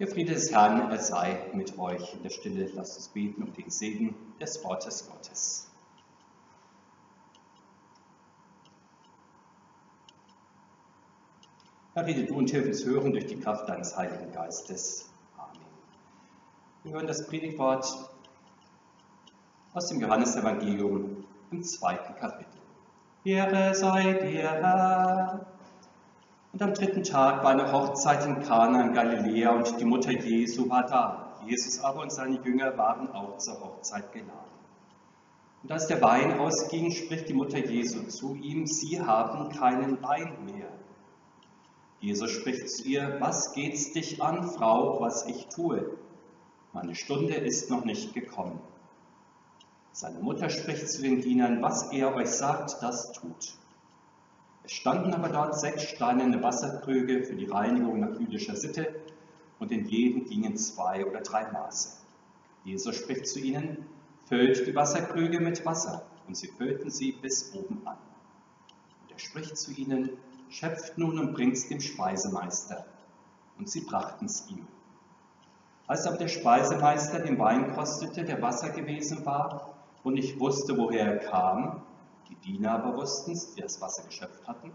Der Friede des Herrn, er sei mit euch. In der Stille lasst uns beten um den Segen des Wortes Gottes. Herr, rede du und hilf uns hören durch die Kraft deines Heiligen Geistes. Amen. Wir hören das Predigtwort aus dem Johannesevangelium im zweiten Kapitel. Ehre sei dir, Herr. Und am dritten Tag war eine Hochzeit in Kana in Galiläa und die Mutter Jesu war da. Jesus aber und seine Jünger waren auch zur Hochzeit geladen. Und als der Wein ausging, spricht die Mutter Jesu zu ihm, Sie haben keinen Wein mehr. Jesus spricht zu ihr, was geht's dich an, Frau, was ich tue? Meine Stunde ist noch nicht gekommen. Seine Mutter spricht zu den Dienern, was er euch sagt, das tut. Es standen aber dort sechs steinerne Wasserkrüge für die Reinigung nach jüdischer Sitte und in jedem gingen zwei oder drei Maße. Jesus spricht zu ihnen, füllt die Wasserkrüge mit Wasser und sie füllten sie bis oben an. Und er spricht zu ihnen, schöpft nun und bringt's dem Speisemeister. Und sie brachten's ihm. Als aber der Speisemeister den Wein kostete, der Wasser gewesen war, und nicht wusste, woher er kam, die Diener aber wussten die das Wasser geschöpft hatten,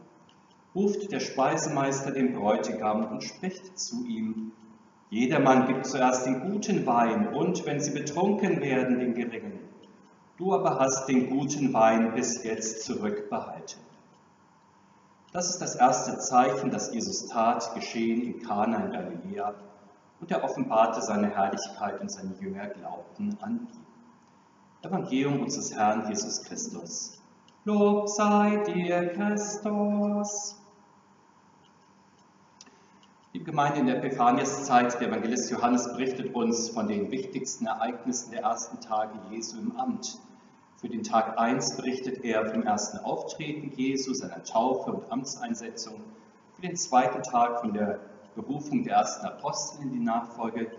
ruft der Speisemeister den Bräutigam und spricht zu ihm, Jedermann gibt zuerst den guten Wein und, wenn sie betrunken werden, den geringen. Du aber hast den guten Wein bis jetzt zurückbehalten. Das ist das erste Zeichen, das Jesus tat, geschehen in Kana in Galiläa, und er offenbarte seine Herrlichkeit und seine Jünger glaubten an ihn. Evangelium unseres Herrn Jesus Christus. Lob sei dir, Christus. Liebe Gemeinde, in der Epiphaniaszeit, der Evangelist Johannes berichtet uns von den wichtigsten Ereignissen der ersten Tage Jesu im Amt. Für den Tag 1 berichtet er vom ersten Auftreten Jesu, seiner Taufe und Amtseinsetzung. Für den zweiten Tag von der Berufung der ersten Apostel in die Nachfolge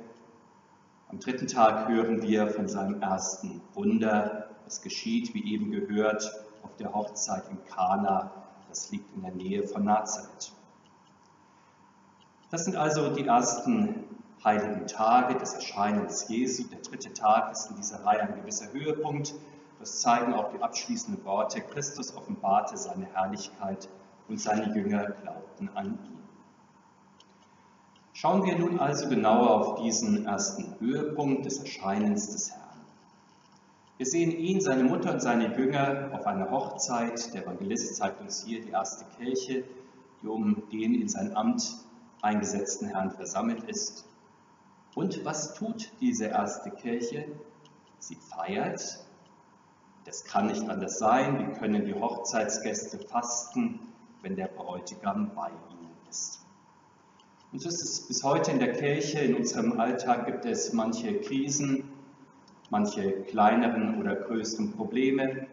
am dritten Tag hören wir von seinem ersten Wunder. Es geschieht, wie eben gehört, der Hochzeit in Kana. Das liegt in der Nähe von Nazareth. Das sind also die ersten heiligen Tage des Erscheinens Jesu. Der dritte Tag ist in dieser Reihe ein gewisser Höhepunkt. Das zeigen auch die abschließenden Worte. Christus offenbarte seine Herrlichkeit und seine Jünger glaubten an ihn. Schauen wir nun also genauer auf diesen ersten Höhepunkt des Erscheinens des Herrn. Wir sehen ihn, seine Mutter und seine Jünger auf einer Hochzeit. Der Evangelist zeigt uns hier die erste Kirche, die um den in sein Amt eingesetzten Herrn versammelt ist. Und was tut diese erste Kirche? Sie feiert. Das kann nicht anders sein. Wie können die Hochzeitsgäste fasten, wenn der Bräutigam bei ihnen ist? Und so ist es bis heute in der Kirche, in unserem Alltag gibt es manche Krisen, manche kleineren oder größeren Probleme,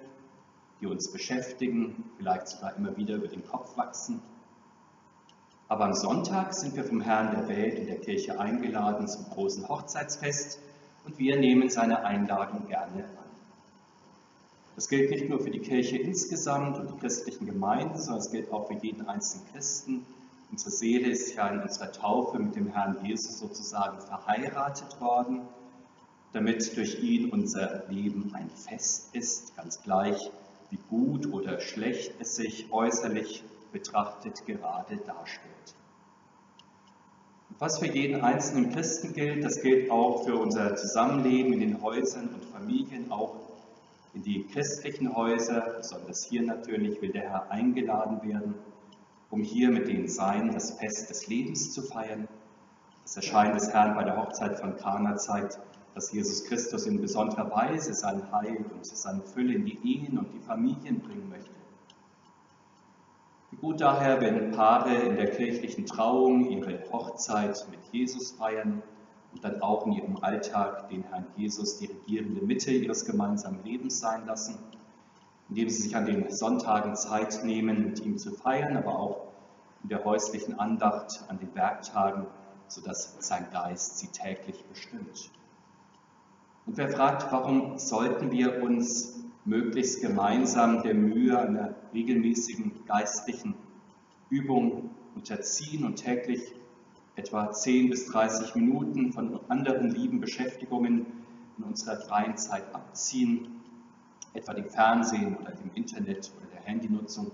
die uns beschäftigen, vielleicht sogar immer wieder über den Kopf wachsen. Aber am Sonntag sind wir vom Herrn der Welt in der Kirche eingeladen zum großen Hochzeitsfest und wir nehmen seine Einladung gerne an. Das gilt nicht nur für die Kirche insgesamt und die christlichen Gemeinden, sondern es gilt auch für jeden einzelnen Christen, Unsere Seele ist ja in unserer Taufe mit dem Herrn Jesus sozusagen verheiratet worden, damit durch ihn unser Leben ein Fest ist, ganz gleich, wie gut oder schlecht es sich äußerlich betrachtet gerade darstellt. Und was für jeden einzelnen Christen gilt, das gilt auch für unser Zusammenleben in den Häusern und Familien, auch in die christlichen Häuser, besonders hier natürlich will der Herr eingeladen werden um hier mit den Seinen das Fest des Lebens zu feiern. Das Erscheinen des Herrn bei der Hochzeit von Kana zeigt, dass Jesus Christus in besonderer Weise sein Heil und seine Fülle in die Ehen und die Familien bringen möchte. Wie gut daher, wenn Paare in der kirchlichen Trauung ihre Hochzeit mit Jesus feiern und dann auch in ihrem Alltag den Herrn Jesus die regierende Mitte ihres gemeinsamen Lebens sein lassen indem sie sich an den Sonntagen Zeit nehmen, mit ihm zu feiern, aber auch in der häuslichen Andacht an den Werktagen, sodass sein Geist sie täglich bestimmt. Und wer fragt, warum sollten wir uns möglichst gemeinsam der Mühe einer regelmäßigen geistlichen Übung unterziehen und täglich etwa 10 bis 30 Minuten von anderen lieben Beschäftigungen in unserer freien Zeit abziehen, etwa dem Fernsehen oder dem Internet oder der Handynutzung.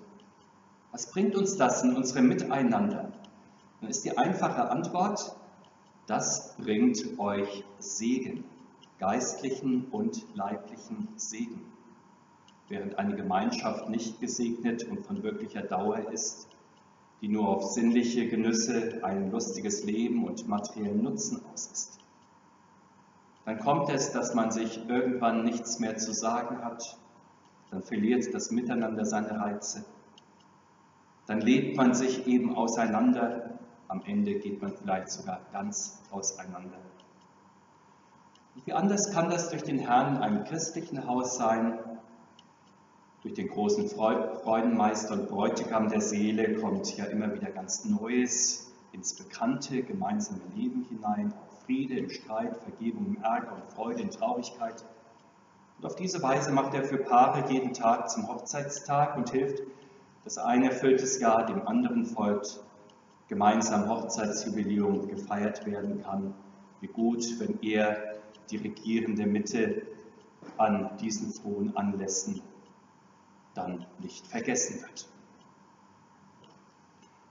Was bringt uns das in unserem Miteinander? Dann ist die einfache Antwort, das bringt euch Segen, geistlichen und leiblichen Segen. Während eine Gemeinschaft nicht gesegnet und von wirklicher Dauer ist, die nur auf sinnliche Genüsse, ein lustiges Leben und materiellen Nutzen aus ist. Dann kommt es, dass man sich irgendwann nichts mehr zu sagen hat, dann verliert das Miteinander seine Reize, dann lebt man sich eben auseinander, am Ende geht man vielleicht sogar ganz auseinander. Wie anders kann das durch den Herrn in einem christlichen Haus sein, durch den großen Freudenmeister und Bräutigam der Seele kommt ja immer wieder ganz Neues ins bekannte gemeinsame Leben hinein, auch Friede im Streit, Vergebung im Ärger und Freude in Traurigkeit. Und auf diese Weise macht er für Paare jeden Tag zum Hochzeitstag und hilft, dass ein erfülltes Jahr dem anderen folgt, gemeinsam Hochzeitsjubiläum gefeiert werden kann. Wie gut, wenn er die regierende Mitte an diesen frohen Anlässen dann nicht vergessen wird.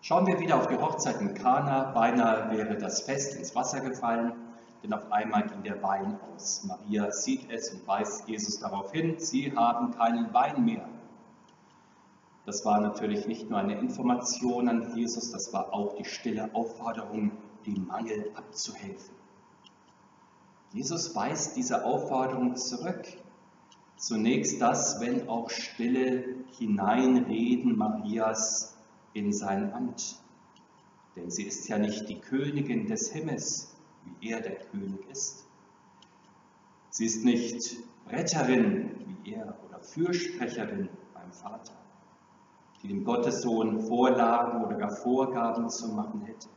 Schauen wir wieder auf die Hochzeit in Kana. Beinahe wäre das Fest ins Wasser gefallen, denn auf einmal ging der Wein aus. Maria sieht es und weist Jesus darauf hin, sie haben keinen Wein mehr. Das war natürlich nicht nur eine Information an Jesus, das war auch die stille Aufforderung, dem Mangel abzuhelfen. Jesus weist diese Aufforderung zurück. Zunächst das, wenn auch stille Hineinreden Marias in sein Amt. Denn sie ist ja nicht die Königin des Himmels, wie er der König ist. Sie ist nicht Retterin, wie er, oder Fürsprecherin beim Vater, die dem Gottessohn Vorlagen oder gar Vorgaben zu machen hätte.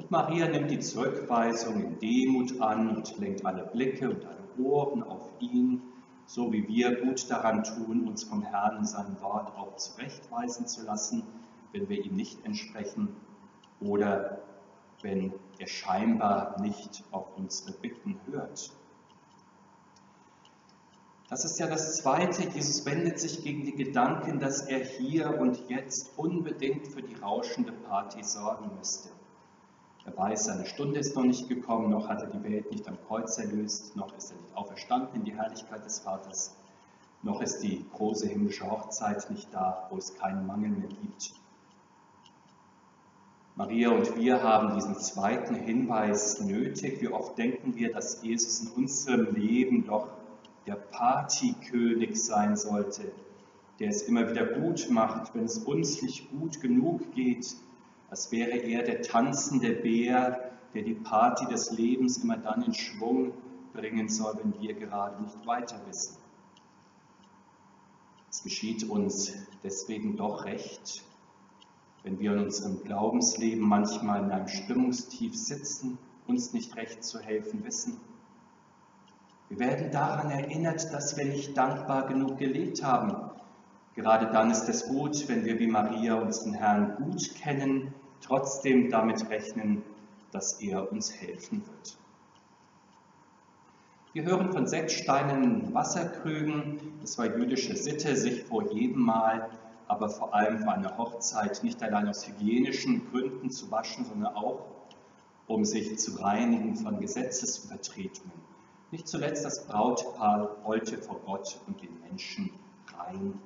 Und Maria nimmt die Zurückweisung in Demut an und lenkt alle Blicke und alle Ohren auf ihn, so wie wir gut daran tun, uns vom Herrn in seinem Wort auch zurechtweisen zu lassen, wenn wir ihm nicht entsprechen oder wenn er scheinbar nicht auf unsere Bitten hört. Das ist ja das Zweite. Jesus wendet sich gegen die Gedanken, dass er hier und jetzt unbedingt für die rauschende Party sorgen müsste. Er weiß, seine Stunde ist noch nicht gekommen, noch hat er die Welt nicht am Kreuz erlöst, noch ist er nicht auferstanden in die Herrlichkeit des Vaters, noch ist die große himmlische Hochzeit nicht da, wo es keinen Mangel mehr gibt. Maria und wir haben diesen zweiten Hinweis nötig. Wie oft denken wir, dass Jesus in unserem Leben doch der Partykönig sein sollte, der es immer wieder gut macht, wenn es uns nicht gut genug geht, als wäre er der tanzende Bär, der die Party des Lebens immer dann in Schwung bringen soll, wenn wir gerade nicht weiter wissen. Es geschieht uns deswegen doch recht, wenn wir in unserem Glaubensleben manchmal in einem Stimmungstief sitzen, uns nicht recht zu helfen wissen. Wir werden daran erinnert, dass wir nicht dankbar genug gelebt haben. Gerade dann ist es gut, wenn wir wie Maria unseren Herrn gut kennen, trotzdem damit rechnen, dass er uns helfen wird. Wir hören von sechs steinernen Wasserkrügen. Es war jüdische Sitte, sich vor jedem Mal, aber vor allem vor einer Hochzeit nicht allein aus hygienischen Gründen zu waschen, sondern auch, um sich zu reinigen von Gesetzesübertretungen. Nicht zuletzt das Brautpaar wollte vor Gott und den Menschen rein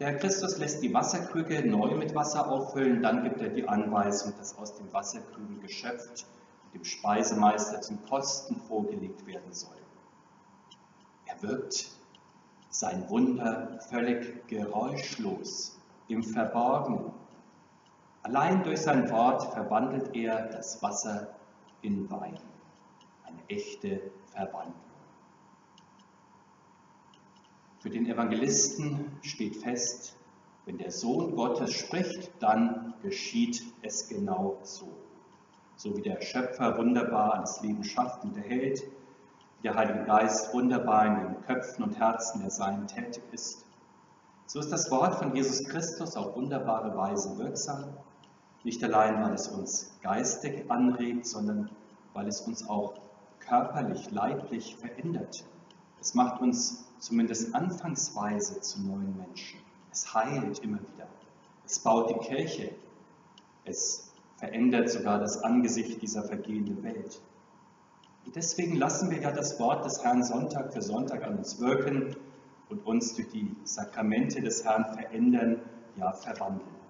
der Christus lässt die Wasserkrüge neu mit Wasser auffüllen, dann gibt er die Anweisung, dass aus dem Wasserkrügen geschöpft dem Speisemeister zum Kosten vorgelegt werden soll. Er wirkt sein Wunder völlig geräuschlos, im Verborgenen. Allein durch sein Wort verwandelt er das Wasser in Wein. Eine echte Verwandlung. Für den Evangelisten steht fest, wenn der Sohn Gottes spricht, dann geschieht es genau so. So wie der Schöpfer wunderbar das Leben schafft und erhält, wie der Heilige Geist wunderbar in den Köpfen und Herzen der Seinen tätig ist, so ist das Wort von Jesus Christus auf wunderbare Weise wirksam Nicht allein, weil es uns geistig anregt, sondern weil es uns auch körperlich, leiblich verändert. Es macht uns zumindest anfangsweise zu neuen Menschen. Es heilt immer wieder. Es baut die Kirche. Es verändert sogar das Angesicht dieser vergehenden Welt. Und deswegen lassen wir ja das Wort des Herrn Sonntag für Sonntag an uns wirken und uns durch die Sakramente des Herrn verändern, ja verwandeln.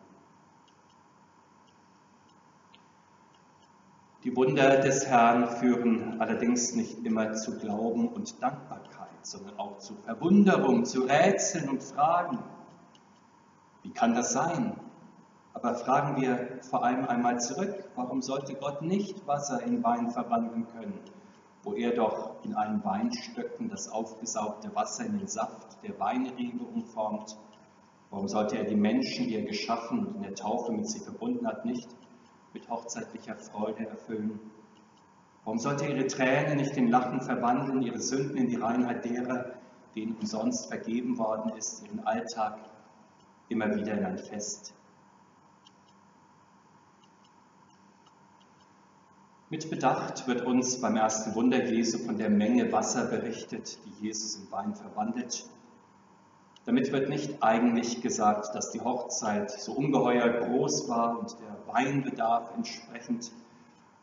Die Wunder des Herrn führen allerdings nicht immer zu Glauben und Dankbarkeit, sondern auch zu Verwunderung, zu Rätseln und Fragen. Wie kann das sein? Aber fragen wir vor allem einmal zurück, warum sollte Gott nicht Wasser in Wein verwandeln können, wo er doch in allen Weinstöcken das aufgesaugte Wasser in den Saft der Weinrebe umformt? Warum sollte er die Menschen, die er geschaffen und in der Taufe mit sich verbunden hat, nicht mit hochzeitlicher Freude erfüllen? Warum sollte ihre Tränen nicht in Lachen verwandeln, ihre Sünden in die Reinheit derer, denen umsonst vergeben worden ist, ihren Alltag immer wieder in ein Fest? Mit Bedacht wird uns beim ersten Wunder Jesu von der Menge Wasser berichtet, die Jesus in Wein verwandelt. Damit wird nicht eigentlich gesagt, dass die Hochzeit so ungeheuer groß war und der Weinbedarf entsprechend,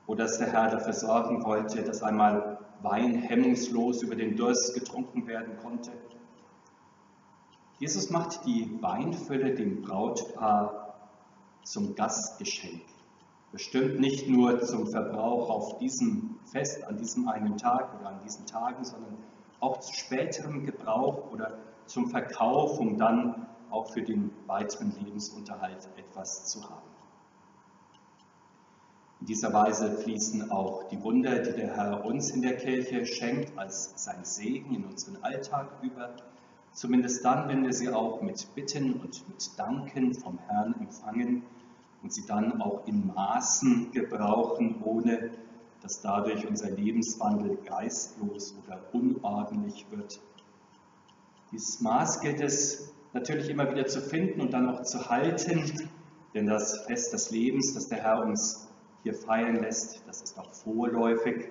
oder dass der Herr dafür sorgen wollte, dass einmal Wein hemmungslos über den Durst getrunken werden konnte. Jesus macht die Weinfülle dem Brautpaar zum Gastgeschenk, bestimmt nicht nur zum Verbrauch auf diesem Fest, an diesem einen Tag oder an diesen Tagen, sondern auch zu späterem Gebrauch oder zum Verkauf, um dann auch für den weiteren Lebensunterhalt etwas zu haben. In dieser Weise fließen auch die Wunder, die der Herr uns in der Kirche schenkt, als sein Segen in unseren Alltag über, zumindest dann, wenn wir sie auch mit Bitten und mit Danken vom Herrn empfangen und sie dann auch in Maßen gebrauchen, ohne dass dadurch unser Lebenswandel geistlos oder unordentlich wird. Dieses Maß gilt es natürlich immer wieder zu finden und dann auch zu halten, denn das Fest des Lebens, das der Herr uns hier feiern lässt. Das ist auch vorläufig.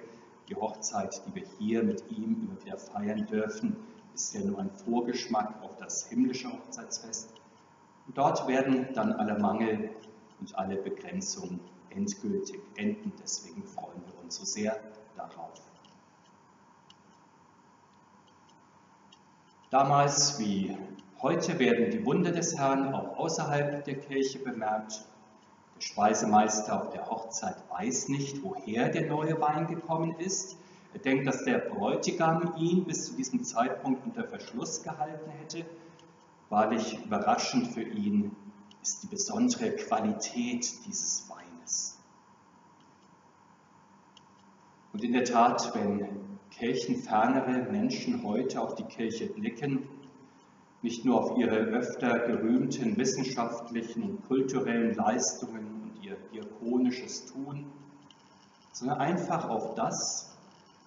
Die Hochzeit, die wir hier mit ihm immer wieder feiern dürfen, ist ja nur ein Vorgeschmack auf das himmlische Hochzeitsfest. Und dort werden dann alle Mangel und alle Begrenzungen endgültig enden. Deswegen freuen wir uns so sehr darauf. Damals wie heute werden die Wunder des Herrn auch außerhalb der Kirche bemerkt der Speisemeister auf der Hochzeit weiß nicht, woher der neue Wein gekommen ist. Er denkt, dass der Bräutigam ihn bis zu diesem Zeitpunkt unter Verschluss gehalten hätte. Wahrlich überraschend für ihn ist die besondere Qualität dieses Weines. Und in der Tat, wenn kirchenfernere Menschen heute auf die Kirche blicken, nicht nur auf ihre öfter gerühmten wissenschaftlichen und kulturellen Leistungen und ihr diakonisches Tun, sondern einfach auf das,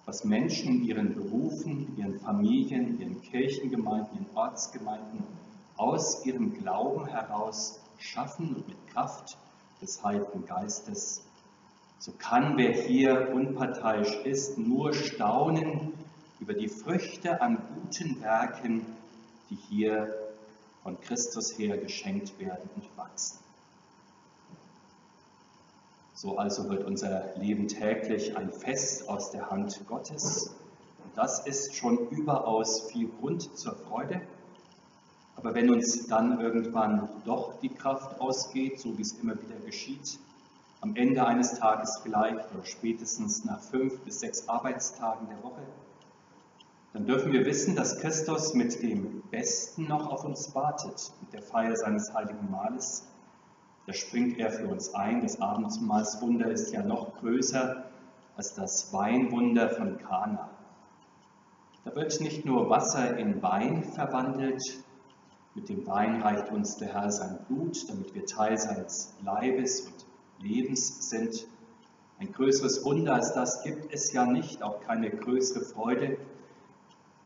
was Menschen in ihren Berufen, ihren Familien, ihren Kirchengemeinden, ihren Ortsgemeinden aus ihrem Glauben heraus schaffen und mit Kraft des Heiligen Geistes. So kann, wer hier unparteiisch ist, nur staunen über die Früchte an guten Werken, die hier von Christus her geschenkt werden und wachsen. So also wird unser Leben täglich ein Fest aus der Hand Gottes. Und das ist schon überaus viel Grund zur Freude. Aber wenn uns dann irgendwann doch die Kraft ausgeht, so wie es immer wieder geschieht, am Ende eines Tages vielleicht oder spätestens nach fünf bis sechs Arbeitstagen der Woche, dann dürfen wir wissen, dass Christus mit dem Besten noch auf uns wartet, mit der Feier seines heiligen Mahles. Da springt er für uns ein. Das Abendmahlswunder ist ja noch größer als das Weinwunder von Kana. Da wird nicht nur Wasser in Wein verwandelt, mit dem Wein reicht uns der Herr sein Blut, damit wir Teil seines Leibes und Lebens sind. Ein größeres Wunder als das gibt es ja nicht, auch keine größere Freude,